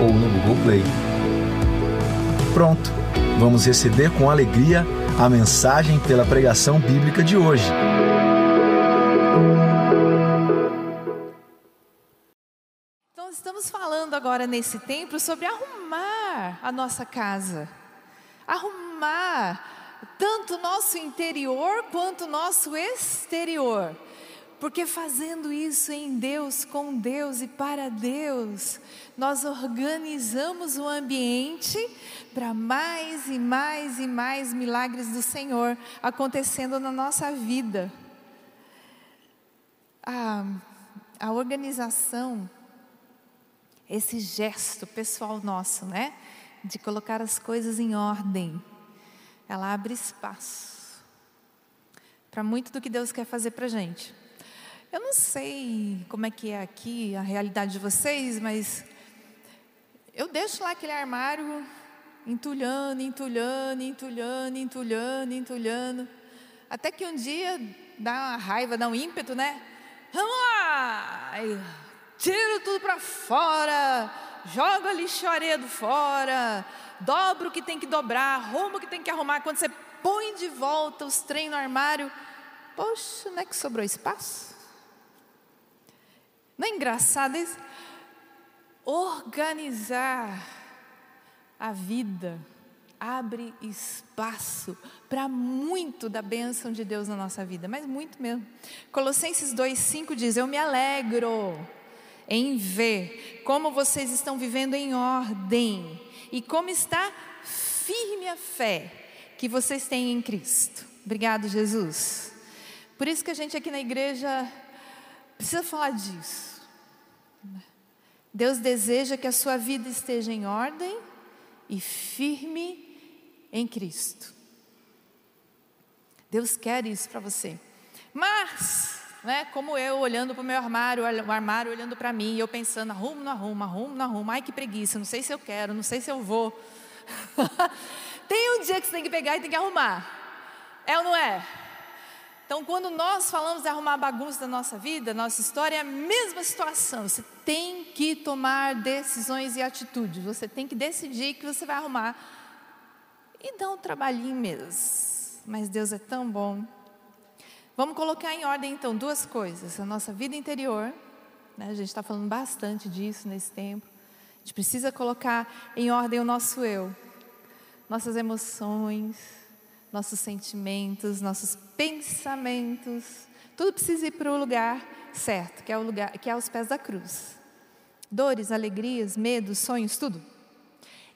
ou no Google Play. Pronto, vamos receber com alegria a mensagem pela pregação bíblica de hoje. Então, estamos falando agora nesse templo sobre arrumar a nossa casa, arrumar tanto o nosso interior quanto o nosso exterior. Porque fazendo isso em Deus, com Deus e para Deus, nós organizamos o ambiente para mais e mais e mais milagres do Senhor acontecendo na nossa vida. A, a organização, esse gesto pessoal nosso, né? De colocar as coisas em ordem, ela abre espaço para muito do que Deus quer fazer para a gente. Eu não sei como é que é aqui a realidade de vocês, mas eu deixo lá aquele armário entulhando, entulhando, entulhando, entulhando, entulhando, até que um dia dá uma raiva, dá um ímpeto, né? Vamos lá! Aí, tiro tudo para fora, joga a lixaredo fora, dobra o que tem que dobrar, arruma o que tem que arrumar. Quando você põe de volta os trem no armário, poxa, não é que sobrou espaço? Não é engraçado isso? Organizar a vida abre espaço para muito da bênção de Deus na nossa vida, mas muito mesmo. Colossenses 2,5 diz: Eu me alegro em ver como vocês estão vivendo em ordem e como está firme a fé que vocês têm em Cristo. Obrigado, Jesus. Por isso que a gente aqui na igreja precisa falar disso. Deus deseja que a sua vida esteja em ordem e firme em Cristo. Deus quer isso para você. Mas, né, como eu olhando para o meu armário, o armário olhando para mim, eu pensando, arrumo, não arrumo, arrumo, não arrumo, ai que preguiça, não sei se eu quero, não sei se eu vou. tem um dia que você tem que pegar e tem que arrumar. É ou não é? Então, quando nós falamos de arrumar bagunça da nossa vida, nossa história, é a mesma situação. Você tem que tomar decisões e atitudes. Você tem que decidir que você vai arrumar. E dá um trabalhinho mesmo. Mas Deus é tão bom. Vamos colocar em ordem, então, duas coisas: a nossa vida interior. Né? A gente está falando bastante disso nesse tempo. A gente precisa colocar em ordem o nosso eu, nossas emoções nossos sentimentos, nossos pensamentos, tudo precisa ir para o lugar certo, que é o lugar, que é aos pés da cruz. Dores, alegrias, medos, sonhos, tudo.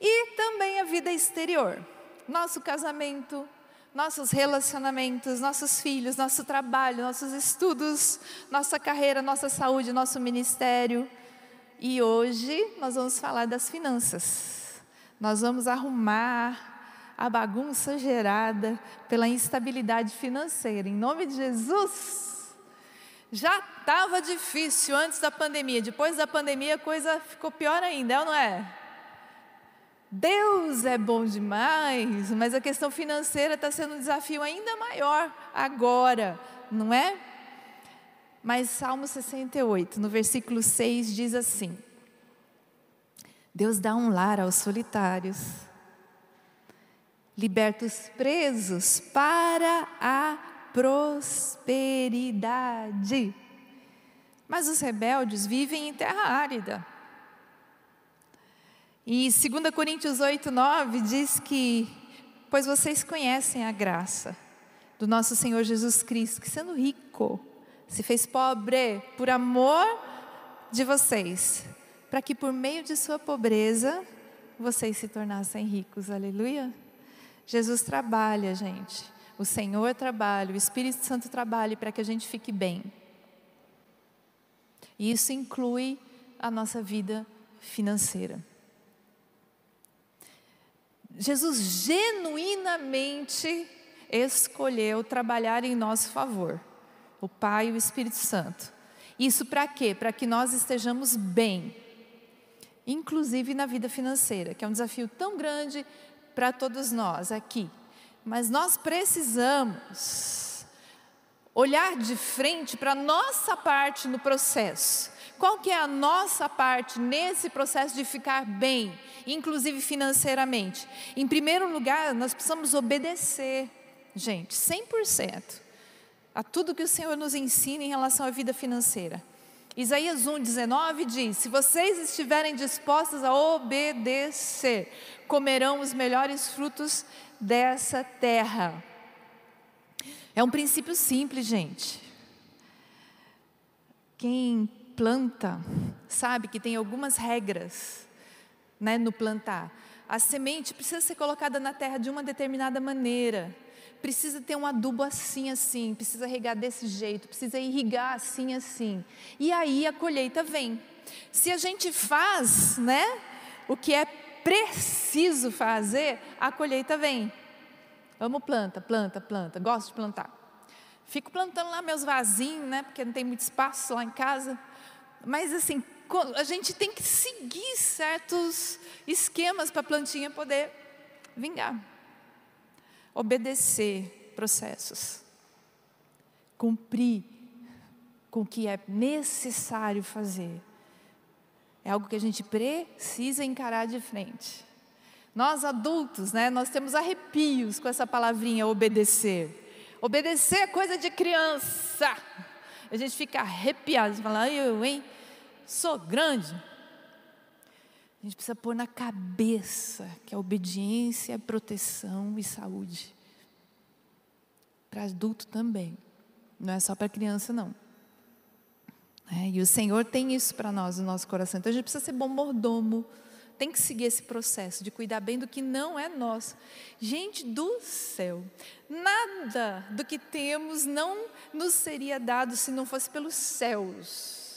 E também a vida exterior, nosso casamento, nossos relacionamentos, nossos filhos, nosso trabalho, nossos estudos, nossa carreira, nossa saúde, nosso ministério. E hoje nós vamos falar das finanças. Nós vamos arrumar a bagunça gerada pela instabilidade financeira. Em nome de Jesus. Já estava difícil antes da pandemia, depois da pandemia a coisa ficou pior ainda, é não é? Deus é bom demais, mas a questão financeira está sendo um desafio ainda maior agora, não é? Mas Salmo 68, no versículo 6, diz assim: Deus dá um lar aos solitários liberta os presos para a prosperidade. Mas os rebeldes vivem em terra árida. E 2 Coríntios 8, 9 diz que, pois vocês conhecem a graça do nosso Senhor Jesus Cristo, que sendo rico, se fez pobre por amor de vocês, para que por meio de sua pobreza vocês se tornassem ricos. Aleluia. Jesus trabalha, gente. O Senhor trabalha, o Espírito Santo trabalha para que a gente fique bem. E isso inclui a nossa vida financeira. Jesus genuinamente escolheu trabalhar em nosso favor, o Pai e o Espírito Santo. Isso para quê? Para que nós estejamos bem, inclusive na vida financeira, que é um desafio tão grande para todos nós aqui. Mas nós precisamos olhar de frente para a nossa parte no processo. Qual que é a nossa parte nesse processo de ficar bem, inclusive financeiramente? Em primeiro lugar, nós precisamos obedecer, gente, 100% a tudo que o Senhor nos ensina em relação à vida financeira. Isaías 1,19 diz: Se vocês estiverem dispostos a obedecer, comerão os melhores frutos dessa terra. É um princípio simples, gente. Quem planta sabe que tem algumas regras né, no plantar. A semente precisa ser colocada na terra de uma determinada maneira precisa ter um adubo assim, assim, precisa regar desse jeito, precisa irrigar assim, assim. E aí a colheita vem. Se a gente faz, né, o que é preciso fazer, a colheita vem. Amo planta, planta, planta, gosto de plantar. Fico plantando lá meus vasinhos, né, porque não tem muito espaço lá em casa. Mas assim, a gente tem que seguir certos esquemas para a plantinha poder vingar obedecer processos, cumprir com o que é necessário fazer. É algo que a gente precisa encarar de frente. Nós adultos, né, nós temos arrepios com essa palavrinha obedecer. Obedecer é coisa de criança. A gente fica arrepiado, fala, eu, hein, sou grande, a gente precisa pôr na cabeça que a obediência é proteção e saúde. Para adulto também. Não é só para criança, não. É, e o Senhor tem isso para nós no nosso coração. Então a gente precisa ser bom mordomo. Tem que seguir esse processo de cuidar bem do que não é nosso. Gente do céu, nada do que temos não nos seria dado se não fosse pelos céus.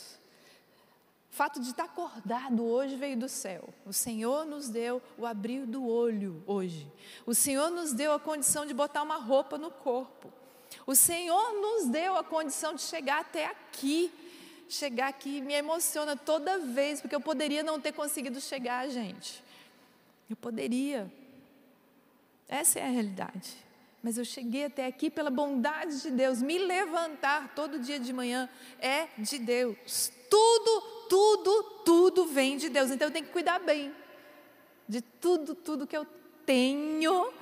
O fato de estar acordado hoje veio do céu. O Senhor nos deu o abrir do olho hoje. O Senhor nos deu a condição de botar uma roupa no corpo. O Senhor nos deu a condição de chegar até aqui. Chegar aqui me emociona toda vez, porque eu poderia não ter conseguido chegar, gente. Eu poderia. Essa é a realidade. Mas eu cheguei até aqui pela bondade de Deus. Me levantar todo dia de manhã é de Deus. Tudo tudo, tudo vem de Deus. Então eu tenho que cuidar bem de tudo, tudo que eu tenho,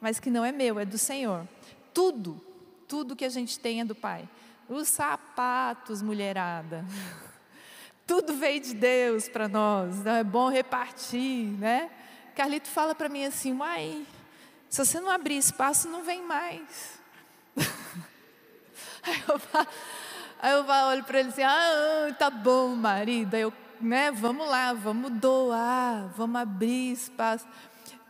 mas que não é meu, é do Senhor. Tudo, tudo que a gente tem é do Pai. Os sapatos, mulherada. Tudo veio de Deus para nós. Então é bom repartir, né? Carlito fala para mim assim, uai, se você não abrir espaço, não vem mais. Aí eu Aí eu olho para ele assim, ah, tá bom, marido. Aí eu, né, vamos lá, vamos doar, vamos abrir espaço.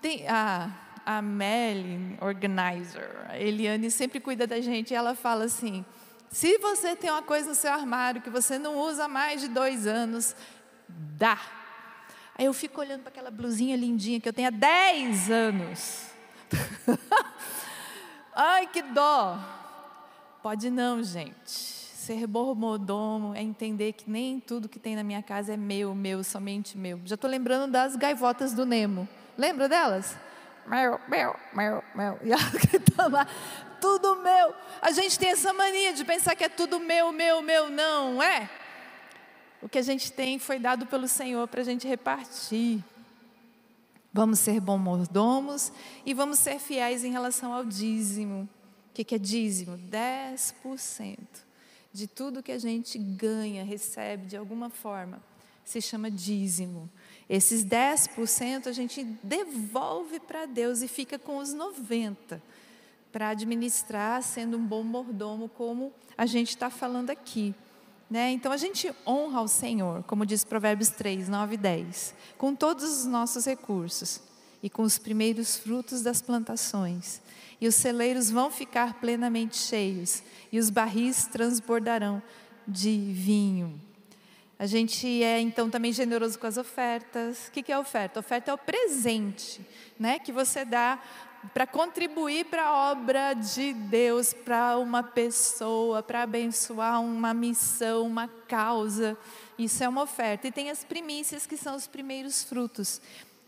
Tem a Melly, organizer, a Eliane sempre cuida da gente, e ela fala assim, se você tem uma coisa no seu armário que você não usa há mais de dois anos, dá. Aí eu fico olhando para aquela blusinha lindinha que eu tenho há 10 anos. Ai, que dó. Pode não, gente. Ser mordomo é entender que nem tudo que tem na minha casa é meu, meu, somente meu. Já estou lembrando das gaivotas do Nemo. Lembra delas? Meu, meu, meu, meu. E elas gritando lá, tudo meu. A gente tem essa mania de pensar que é tudo meu, meu, meu. Não é. O que a gente tem foi dado pelo Senhor para a gente repartir. Vamos ser bons mordomos e vamos ser fiéis em relação ao dízimo. O que é dízimo? 10% de tudo que a gente ganha, recebe de alguma forma, se chama dízimo. Esses 10% a gente devolve para Deus e fica com os 90% para administrar, sendo um bom mordomo, como a gente está falando aqui. Né? Então a gente honra ao Senhor, como diz Provérbios 3, 9 e 10, com todos os nossos recursos e com os primeiros frutos das plantações e os celeiros vão ficar plenamente cheios, e os barris transbordarão de vinho. A gente é então também generoso com as ofertas. O que é oferta? Oferta é o presente, né, que você dá para contribuir para a obra de Deus, para uma pessoa, para abençoar uma missão, uma causa. Isso é uma oferta. E tem as primícias, que são os primeiros frutos,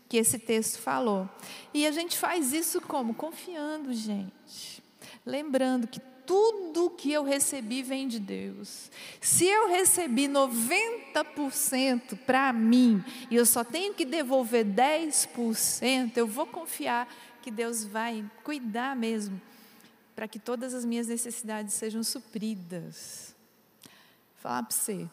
que esse texto falou. E a gente faz isso como? Confiando, gente. Lembrando que tudo que eu recebi vem de Deus. Se eu recebi 90% para mim e eu só tenho que devolver 10%, eu vou confiar que Deus vai cuidar mesmo para que todas as minhas necessidades sejam supridas. Vou falar para você,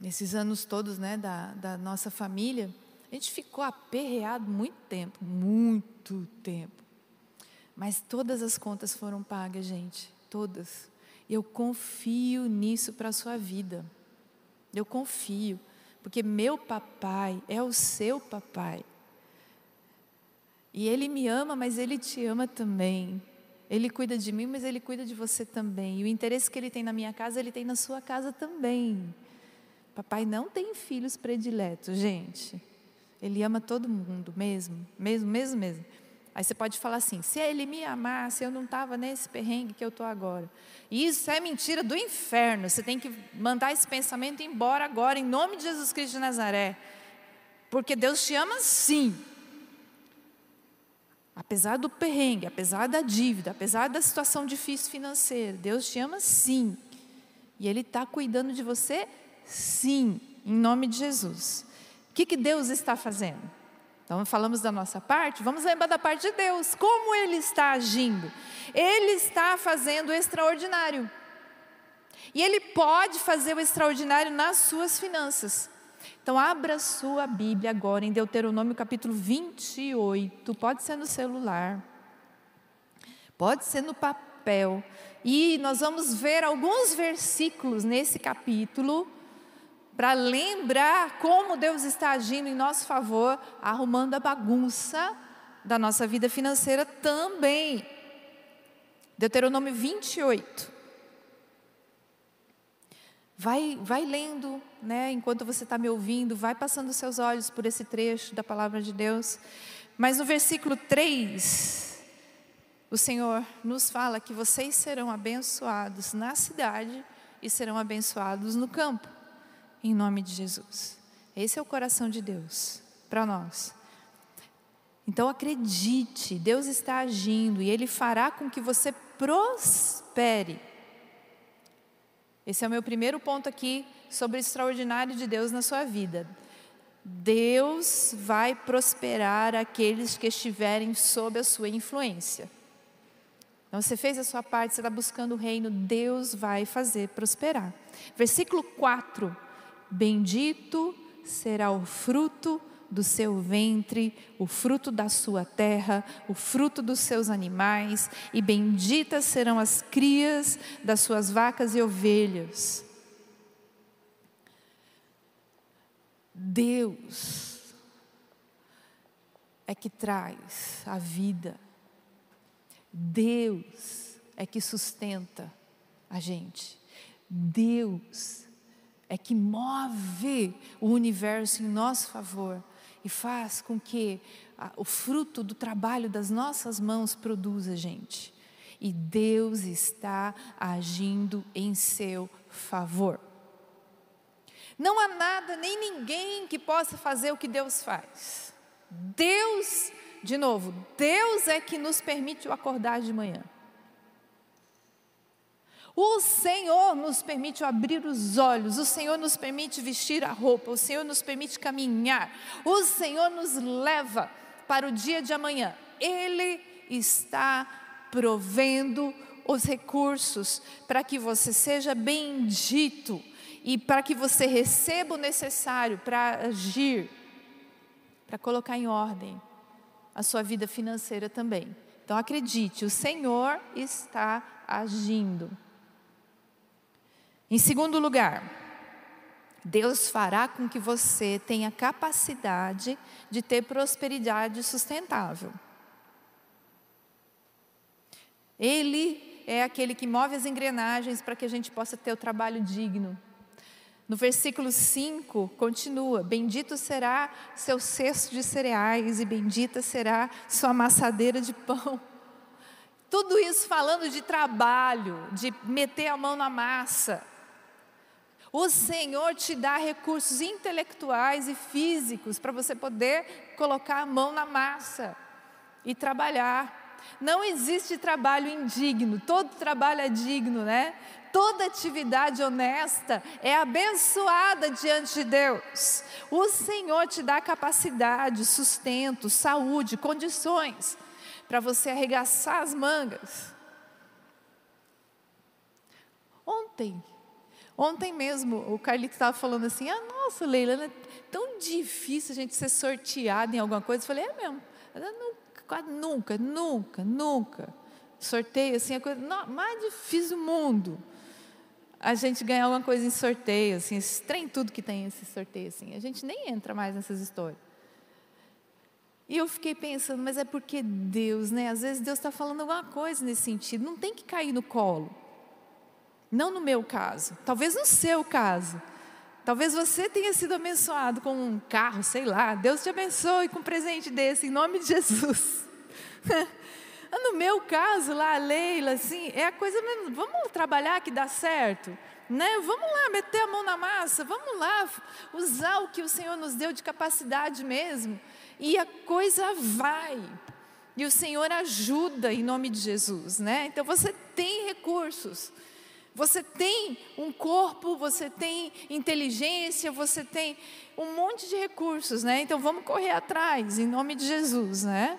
nesses anos todos né, da, da nossa família, a gente ficou aperreado muito tempo, muito tempo. Mas todas as contas foram pagas, gente, todas. Eu confio nisso para a sua vida. Eu confio, porque meu papai é o seu papai. E Ele me ama, mas Ele te ama também. Ele cuida de mim, mas Ele cuida de você também. E o interesse que Ele tem na minha casa, Ele tem na sua casa também. Papai não tem filhos prediletos, gente. Ele ama todo mundo, mesmo, mesmo, mesmo, mesmo. Aí você pode falar assim: se ele me amasse, eu não estava nesse perrengue que eu estou agora. E isso é mentira do inferno. Você tem que mandar esse pensamento embora agora, em nome de Jesus Cristo de Nazaré. Porque Deus te ama sim. Apesar do perrengue, apesar da dívida, apesar da situação difícil financeira, Deus te ama sim. E Ele está cuidando de você sim, em nome de Jesus. O que, que Deus está fazendo? Então, falamos da nossa parte, vamos lembrar da parte de Deus. Como Ele está agindo? Ele está fazendo o extraordinário. E Ele pode fazer o extraordinário nas suas finanças. Então, abra sua Bíblia agora em Deuteronômio capítulo 28. Pode ser no celular, pode ser no papel. E nós vamos ver alguns versículos nesse capítulo para lembrar como Deus está agindo em nosso favor, arrumando a bagunça da nossa vida financeira também. Deuteronômio 28. Vai, vai lendo, né, enquanto você está me ouvindo, vai passando seus olhos por esse trecho da palavra de Deus. Mas no versículo 3, o Senhor nos fala que vocês serão abençoados na cidade e serão abençoados no campo, em nome de Jesus. Esse é o coração de Deus para nós. Então acredite, Deus está agindo e Ele fará com que você prospere esse é o meu primeiro ponto aqui sobre o extraordinário de Deus na sua vida. Deus vai prosperar aqueles que estiverem sob a sua influência. Então você fez a sua parte, você está buscando o reino, Deus vai fazer prosperar. Versículo 4: Bendito será o fruto do seu ventre, o fruto da sua terra, o fruto dos seus animais, e benditas serão as crias das suas vacas e ovelhas. Deus é que traz a vida, Deus é que sustenta a gente, Deus é que move o universo em nosso favor e faz com que o fruto do trabalho das nossas mãos produza, gente. E Deus está agindo em seu favor. Não há nada nem ninguém que possa fazer o que Deus faz. Deus, de novo, Deus é que nos permite o acordar de manhã. O Senhor nos permite abrir os olhos, o Senhor nos permite vestir a roupa, o Senhor nos permite caminhar, o Senhor nos leva para o dia de amanhã. Ele está provendo os recursos para que você seja bendito e para que você receba o necessário para agir, para colocar em ordem a sua vida financeira também. Então acredite, o Senhor está agindo. Em segundo lugar, Deus fará com que você tenha capacidade de ter prosperidade sustentável. Ele é aquele que move as engrenagens para que a gente possa ter o trabalho digno. No versículo 5, continua: Bendito será seu cesto de cereais, e bendita será sua amassadeira de pão. Tudo isso falando de trabalho, de meter a mão na massa. O Senhor te dá recursos intelectuais e físicos para você poder colocar a mão na massa e trabalhar. Não existe trabalho indigno, todo trabalho é digno, né? Toda atividade honesta é abençoada diante de Deus. O Senhor te dá capacidade, sustento, saúde, condições para você arregaçar as mangas. Ontem, ontem mesmo, o Carlito estava falando assim: ah, nossa, Leila, é tão difícil a gente ser sorteado em alguma coisa. Eu falei: é mesmo, nunca, nunca, nunca, nunca. Sorteio, assim, a coisa mais difícil do mundo a gente ganhar alguma coisa em sorteio, assim, esse trem tudo que tem esse sorteio, assim, a gente nem entra mais nessas histórias. E eu fiquei pensando, mas é porque Deus, né? Às vezes Deus está falando alguma coisa nesse sentido, não tem que cair no colo. Não no meu caso, talvez no seu caso. Talvez você tenha sido abençoado com um carro, sei lá. Deus te abençoe com um presente desse, em nome de Jesus. No meu caso lá, Leila, assim, é a coisa mesmo, vamos trabalhar que dá certo, né? Vamos lá, meter a mão na massa, vamos lá, usar o que o Senhor nos deu de capacidade mesmo, e a coisa vai. E o Senhor ajuda em nome de Jesus, né? Então você tem recursos. Você tem um corpo, você tem inteligência, você tem um monte de recursos, né? Então vamos correr atrás em nome de Jesus, né?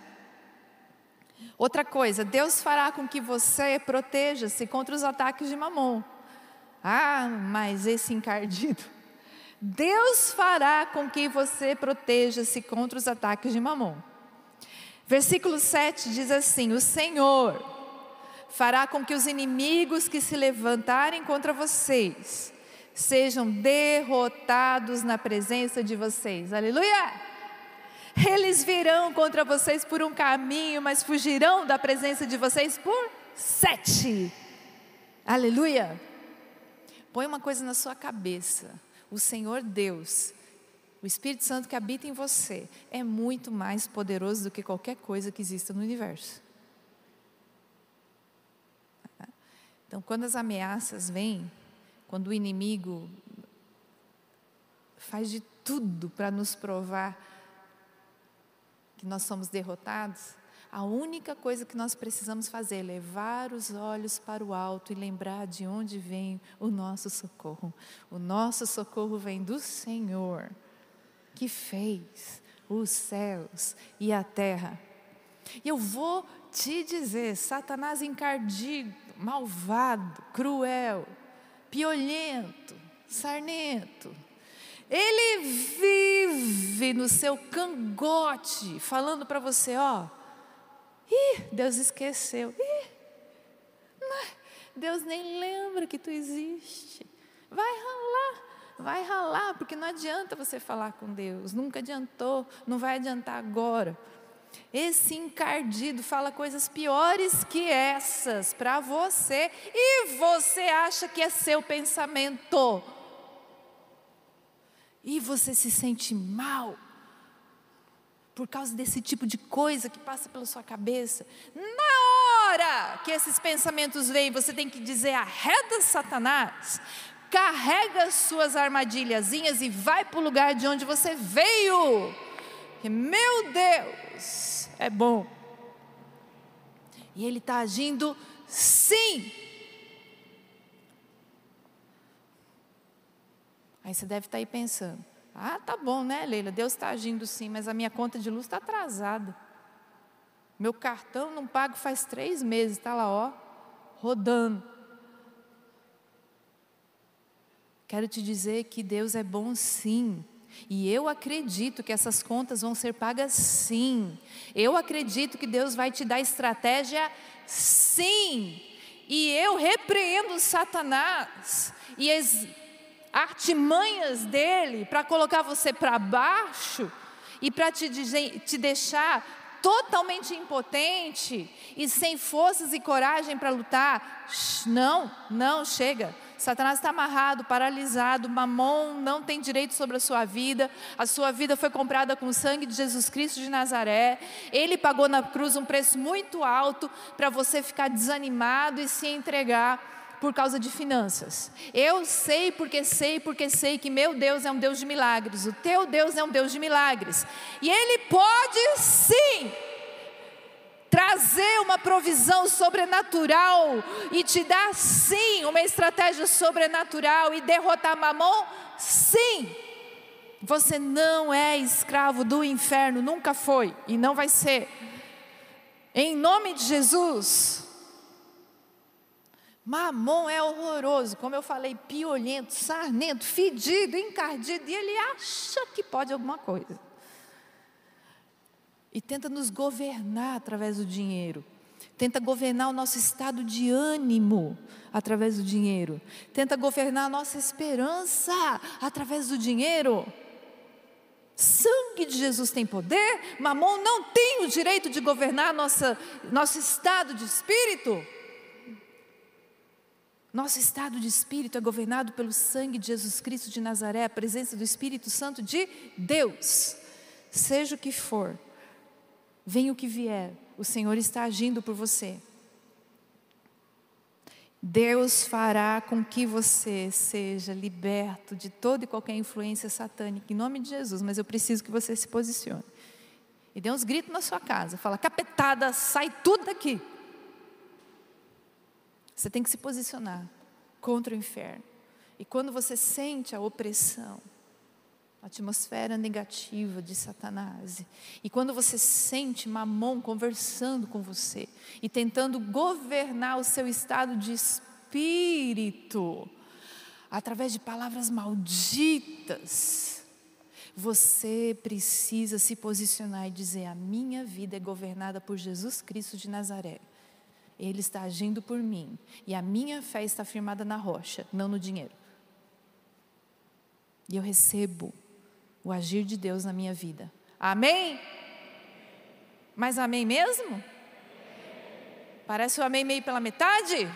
Outra coisa, Deus fará com que você proteja-se contra os ataques de mamon. Ah, mas esse encardido. Deus fará com que você proteja-se contra os ataques de mamon. Versículo 7 diz assim: O Senhor fará com que os inimigos que se levantarem contra vocês sejam derrotados na presença de vocês. Aleluia! Eles virão contra vocês por um caminho, mas fugirão da presença de vocês por sete. Aleluia. Põe uma coisa na sua cabeça: o Senhor Deus, o Espírito Santo que habita em você, é muito mais poderoso do que qualquer coisa que exista no universo. Então, quando as ameaças vêm, quando o inimigo faz de tudo para nos provar que nós somos derrotados, a única coisa que nós precisamos fazer é levar os olhos para o alto e lembrar de onde vem o nosso socorro. O nosso socorro vem do Senhor, que fez os céus e a terra. E eu vou te dizer: Satanás encardido, malvado, cruel, piolento, sarnento, ele vive no seu cangote, falando para você, ó, ih, Deus esqueceu, ih, Deus nem lembra que tu existe. Vai ralar, vai ralar, porque não adianta você falar com Deus, nunca adiantou, não vai adiantar agora. Esse encardido fala coisas piores que essas para você. E você acha que é seu pensamento. E você se sente mal por causa desse tipo de coisa que passa pela sua cabeça, na hora que esses pensamentos vêm, você tem que dizer: arreda Satanás, carrega as suas armadilhazinhas e vai para o lugar de onde você veio. Que meu Deus é bom. E Ele está agindo sim Aí você deve estar aí pensando: ah, tá bom, né, Leila? Deus está agindo sim, mas a minha conta de luz está atrasada. Meu cartão não pago faz três meses, está lá, ó, rodando. Quero te dizer que Deus é bom sim. E eu acredito que essas contas vão ser pagas sim. Eu acredito que Deus vai te dar estratégia sim. E eu repreendo Satanás e artimanhas dele para colocar você para baixo e para te, te deixar totalmente impotente e sem forças e coragem para lutar. Não, não, chega. Satanás está amarrado, paralisado, mamon não tem direito sobre a sua vida, a sua vida foi comprada com o sangue de Jesus Cristo de Nazaré, ele pagou na cruz um preço muito alto para você ficar desanimado e se entregar por causa de finanças. Eu sei porque sei, porque sei que meu Deus é um Deus de milagres, o teu Deus é um Deus de milagres, e Ele pode sim trazer uma provisão sobrenatural e te dar sim uma estratégia sobrenatural e derrotar Mamon? Sim. Você não é escravo do inferno, nunca foi e não vai ser. Em nome de Jesus. Mamon é horroroso, como eu falei, piolento, sarnento, fedido, encardido, e ele acha que pode alguma coisa e tenta nos governar através do dinheiro. Tenta governar o nosso estado de ânimo através do dinheiro. Tenta governar a nossa esperança através do dinheiro. Sangue de Jesus tem poder, Mamon não tem o direito de governar nossa, nosso estado de espírito. Nosso estado de espírito é governado pelo sangue de Jesus Cristo de Nazaré, a presença do Espírito Santo de Deus. Seja o que for, Venha o que vier, o Senhor está agindo por você. Deus fará com que você seja liberto de toda e qualquer influência satânica, em nome de Jesus, mas eu preciso que você se posicione. E dê uns gritos na sua casa, fala, capetada, sai tudo daqui. Você tem que se posicionar contra o inferno. E quando você sente a opressão, atmosfera negativa de Satanás. E quando você sente Mamon conversando com você e tentando governar o seu estado de espírito através de palavras malditas, você precisa se posicionar e dizer: A minha vida é governada por Jesus Cristo de Nazaré. Ele está agindo por mim e a minha fé está firmada na rocha, não no dinheiro. E eu recebo o agir de Deus na minha vida. Amém? Mas amém mesmo? Parece o amém meio pela metade?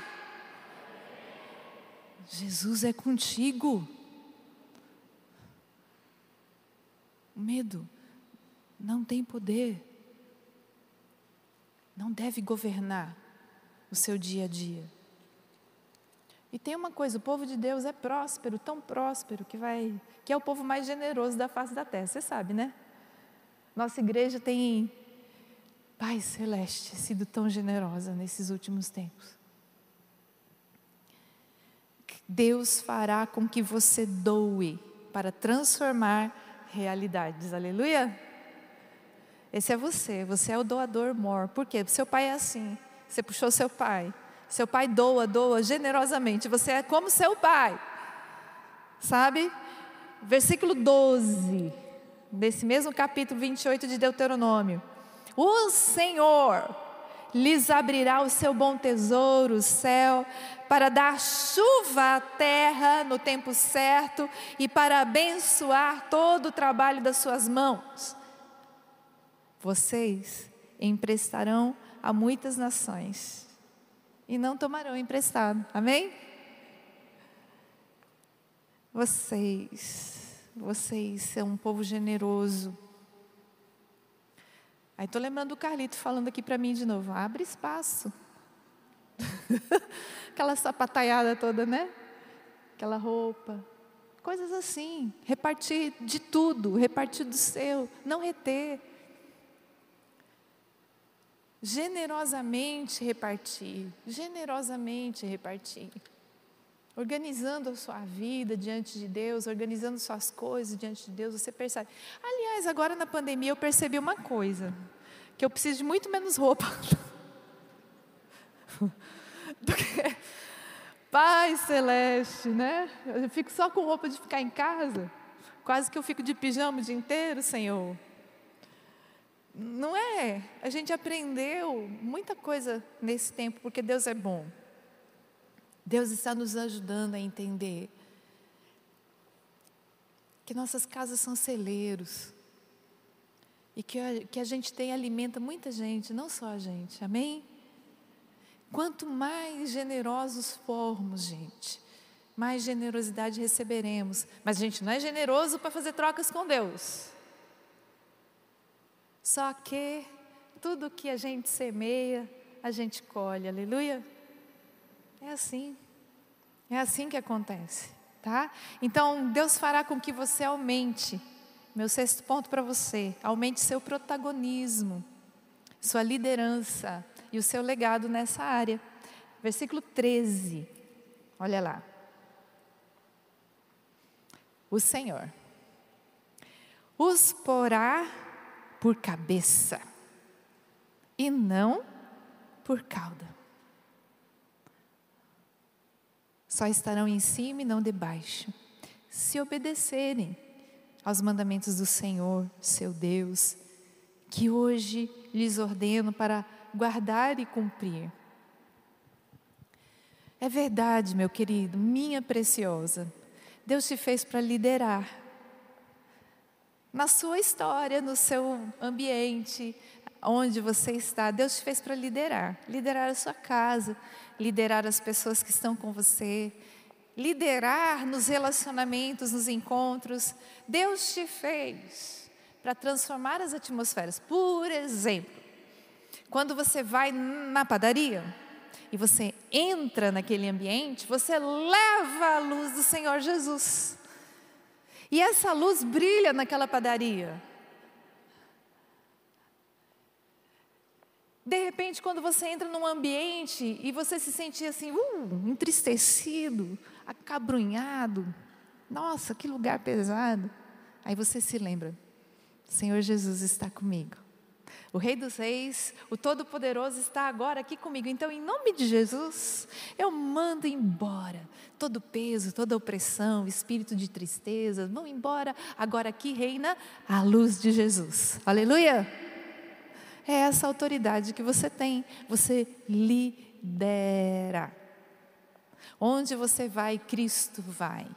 Jesus é contigo. O medo não tem poder, não deve governar o seu dia a dia. E tem uma coisa, o povo de Deus é próspero, tão próspero que vai, que é o povo mais generoso da face da terra. Você sabe, né? Nossa igreja tem Pai celeste sido tão generosa nesses últimos tempos. Deus fará com que você doe para transformar realidades. Aleluia. Esse é você, você é o doador mor. Por quê? Seu pai é assim. Você puxou seu pai. Seu pai doa, doa generosamente. Você é como seu pai. Sabe? Versículo 12, desse mesmo capítulo 28 de Deuteronômio. O Senhor lhes abrirá o seu bom tesouro, o céu, para dar chuva à terra no tempo certo e para abençoar todo o trabalho das suas mãos. Vocês emprestarão a muitas nações e não tomarão emprestado. Amém? Vocês, vocês são um povo generoso. Aí estou lembrando do Carlito falando aqui para mim de novo: abre espaço. Aquela sapataiada toda, né? Aquela roupa. Coisas assim. Repartir de tudo, repartir do seu, não reter generosamente repartir, generosamente repartir. Organizando a sua vida diante de Deus, organizando suas coisas diante de Deus, você percebe. Aliás, agora na pandemia eu percebi uma coisa: que eu preciso de muito menos roupa do que Pai Celeste, né? Eu fico só com roupa de ficar em casa, quase que eu fico de pijama o dia inteiro, Senhor. Não é? A gente aprendeu muita coisa nesse tempo, porque Deus é bom. Deus está nos ajudando a entender que nossas casas são celeiros e que a, que a gente tem alimenta muita gente, não só a gente, amém? Quanto mais generosos formos, gente, mais generosidade receberemos. Mas a gente não é generoso para fazer trocas com Deus. Só que tudo que a gente semeia, a gente colhe, aleluia. É assim. É assim que acontece, tá? Então, Deus fará com que você aumente. Meu sexto ponto para você: aumente seu protagonismo, sua liderança e o seu legado nessa área. Versículo 13. Olha lá. O Senhor os porá por cabeça e não por cauda. Só estarão em cima e não debaixo, se obedecerem aos mandamentos do Senhor, seu Deus, que hoje lhes ordeno para guardar e cumprir. É verdade, meu querido, minha preciosa, Deus te fez para liderar. Na sua história, no seu ambiente, onde você está, Deus te fez para liderar. Liderar a sua casa, liderar as pessoas que estão com você, liderar nos relacionamentos, nos encontros. Deus te fez para transformar as atmosferas. Por exemplo, quando você vai na padaria e você entra naquele ambiente, você leva a luz do Senhor Jesus. E essa luz brilha naquela padaria. De repente, quando você entra num ambiente e você se sente assim, uh, entristecido, acabrunhado, nossa, que lugar pesado. Aí você se lembra: Senhor Jesus está comigo. O Rei dos Reis, o Todo-Poderoso está agora aqui comigo. Então, em nome de Jesus, eu mando embora todo peso, toda opressão, espírito de tristeza. Vão embora. Agora aqui reina a luz de Jesus. Aleluia! É essa autoridade que você tem. Você lidera. Onde você vai, Cristo vai.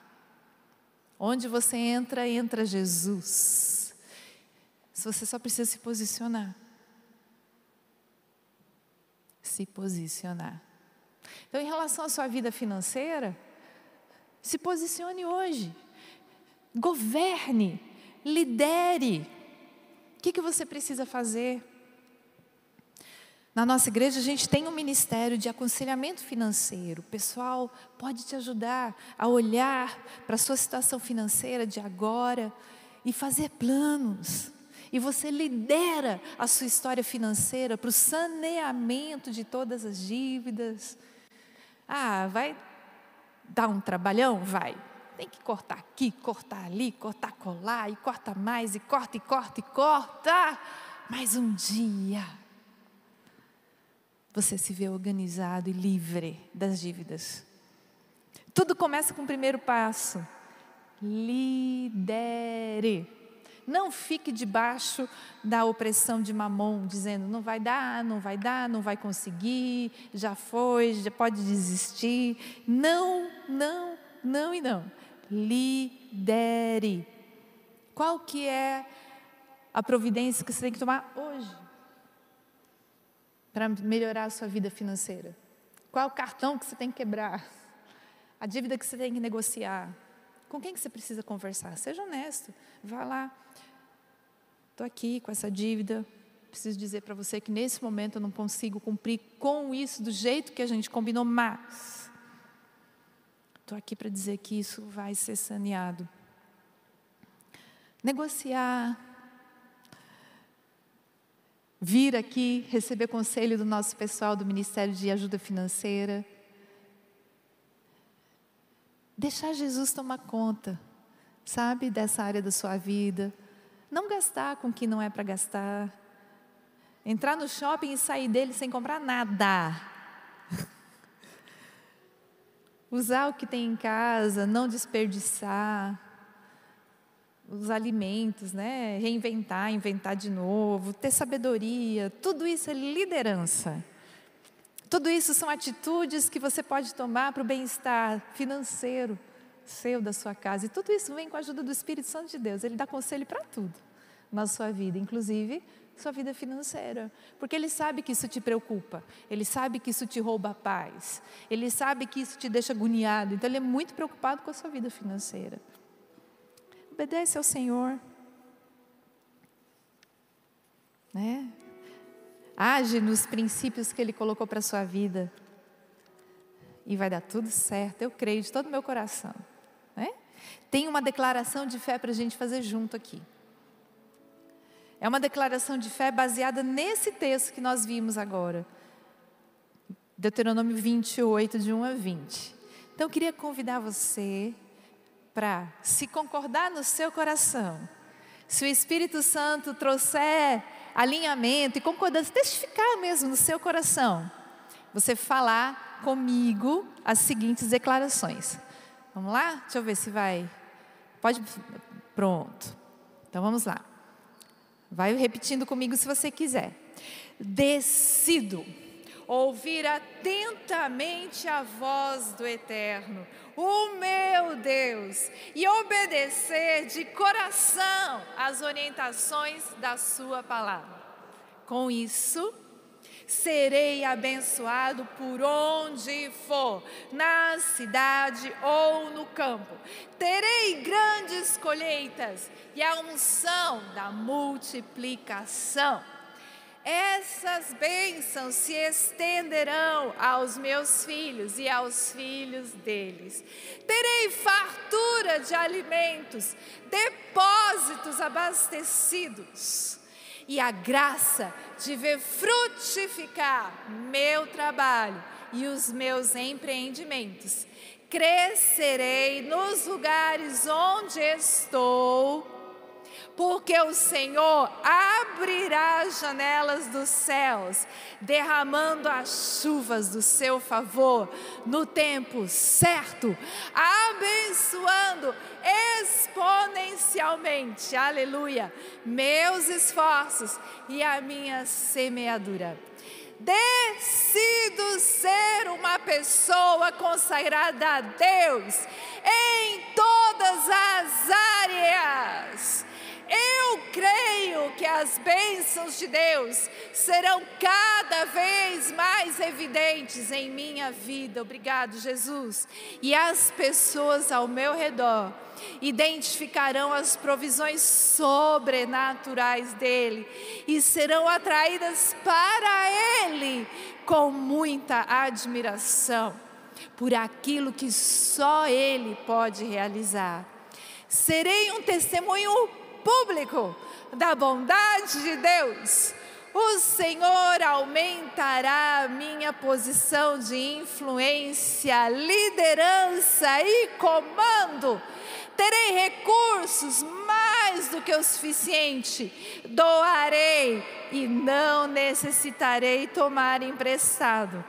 Onde você entra, entra Jesus. Você só precisa se posicionar. Se posicionar. Então, em relação à sua vida financeira, se posicione hoje. Governe, lidere. O que, que você precisa fazer? Na nossa igreja, a gente tem um ministério de aconselhamento financeiro. O pessoal pode te ajudar a olhar para a sua situação financeira de agora e fazer planos. E você lidera a sua história financeira para o saneamento de todas as dívidas. Ah, vai dar um trabalhão? Vai. Tem que cortar aqui, cortar ali, cortar colar, e corta mais, e corta, e corta, e corta. Mas um dia você se vê organizado e livre das dívidas. Tudo começa com o primeiro passo. Lidere. Não fique debaixo da opressão de mamon, dizendo não vai dar, não vai dar, não vai conseguir, já foi, já pode desistir. Não, não, não e não. Lidere. Qual que é a providência que você tem que tomar hoje? para melhorar a sua vida financeira? Qual o cartão que você tem que quebrar? A dívida que você tem que negociar? Com quem que você precisa conversar? Seja honesto. Vá lá. Estou aqui com essa dívida. Preciso dizer para você que nesse momento eu não consigo cumprir com isso do jeito que a gente combinou, mas estou aqui para dizer que isso vai ser saneado. Negociar, vir aqui receber conselho do nosso pessoal do Ministério de Ajuda Financeira. Deixar Jesus tomar conta, sabe, dessa área da sua vida. Não gastar com o que não é para gastar. Entrar no shopping e sair dele sem comprar nada. Usar o que tem em casa, não desperdiçar os alimentos, né? reinventar, inventar de novo, ter sabedoria, tudo isso é liderança. Tudo isso são atitudes que você pode tomar para o bem-estar financeiro seu, da sua casa. E tudo isso vem com a ajuda do Espírito Santo de Deus. Ele dá conselho para tudo na sua vida, inclusive sua vida financeira, porque Ele sabe que isso te preocupa, Ele sabe que isso te rouba a paz, Ele sabe que isso te deixa agoniado, então Ele é muito preocupado com a sua vida financeira. Obedece ao Senhor. Né? Age nos princípios que Ele colocou para a sua vida. E vai dar tudo certo, eu creio de todo o meu coração. Né? Tem uma declaração de fé para a gente fazer junto aqui. É uma declaração de fé baseada nesse texto que nós vimos agora. Deuteronômio 28, de 1 a 20. Então eu queria convidar você para se concordar no seu coração. Se o Espírito Santo trouxer alinhamento e concordância, testificar mesmo no seu coração, você falar comigo as seguintes declarações. Vamos lá? Deixa eu ver se vai. Pode. Pronto. Então vamos lá. Vai repetindo comigo se você quiser. Decido ouvir atentamente a voz do Eterno, o meu Deus, e obedecer de coração às orientações da Sua palavra. Com isso, serei abençoado por onde for, na cidade ou no campo. Terei grandes colheitas e a unção da multiplicação. Essas bênçãos se estenderão aos meus filhos e aos filhos deles. Terei fartura de alimentos, depósitos abastecidos e a graça de ver frutificar meu trabalho e os meus empreendimentos. Crescerei nos lugares onde estou porque o Senhor abrirá as janelas dos céus, derramando as chuvas do seu favor no tempo certo, abençoando exponencialmente, aleluia, meus esforços e a minha semeadura. Decido ser uma pessoa consagrada a Deus em todas as áreas eu creio que as bênçãos de Deus serão cada vez mais evidentes em minha vida. Obrigado, Jesus. E as pessoas ao meu redor identificarão as provisões sobrenaturais dele e serão atraídas para ele com muita admiração por aquilo que só ele pode realizar. Serei um testemunho público da bondade de Deus, o Senhor aumentará a minha posição de influência, liderança e comando. Terei recursos mais do que o suficiente. Doarei e não necessitarei tomar emprestado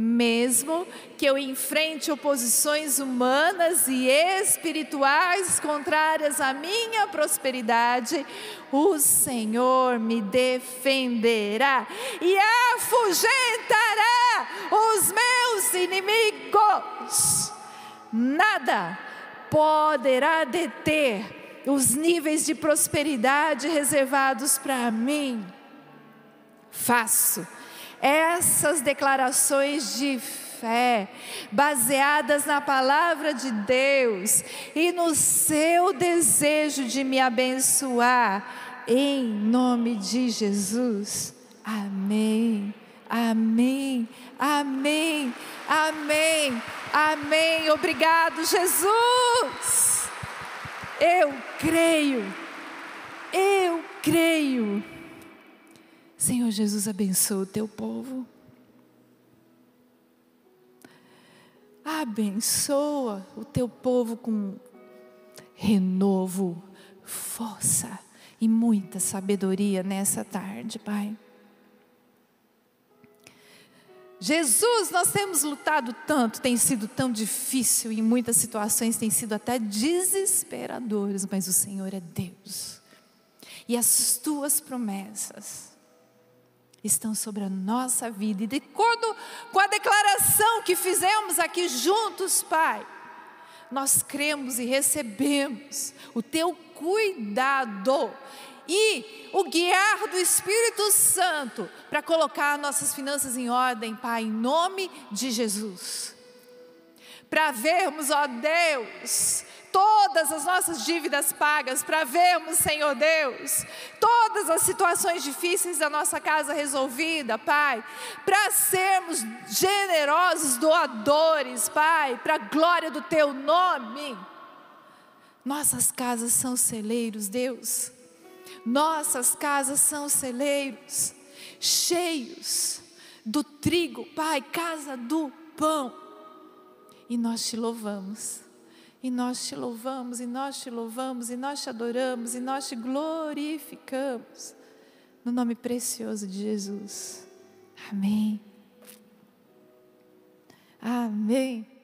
mesmo que eu enfrente oposições humanas e espirituais contrárias à minha prosperidade, o Senhor me defenderá e afugentará os meus inimigos. Nada poderá deter os níveis de prosperidade reservados para mim. Faço essas declarações de fé, baseadas na palavra de Deus e no seu desejo de me abençoar, em nome de Jesus. Amém. Amém. Amém. Amém. Amém. Obrigado, Jesus. Eu creio. Eu creio. Senhor Jesus, abençoa o teu povo. Abençoa o teu povo com renovo, força e muita sabedoria nessa tarde, Pai. Jesus, nós temos lutado tanto, tem sido tão difícil, em muitas situações tem sido até desesperadoras, mas o Senhor é Deus. E as tuas promessas estão sobre a nossa vida. E de acordo com a declaração que fizemos aqui juntos, Pai, nós cremos e recebemos o teu cuidado e o guiar do Espírito Santo para colocar nossas finanças em ordem, Pai, em nome de Jesus. Para vermos, ó Deus, todas as nossas dívidas pagas, para vermos, Senhor Deus, todas as situações difíceis da nossa casa resolvida, Pai, para sermos generosos doadores, Pai, para a glória do Teu nome. Nossas casas são celeiros, Deus. Nossas casas são celeiros, cheios do trigo, Pai, casa do pão. E nós te louvamos. E nós te louvamos, e nós te louvamos, e nós te adoramos, e nós te glorificamos. No nome precioso de Jesus. Amém. Amém.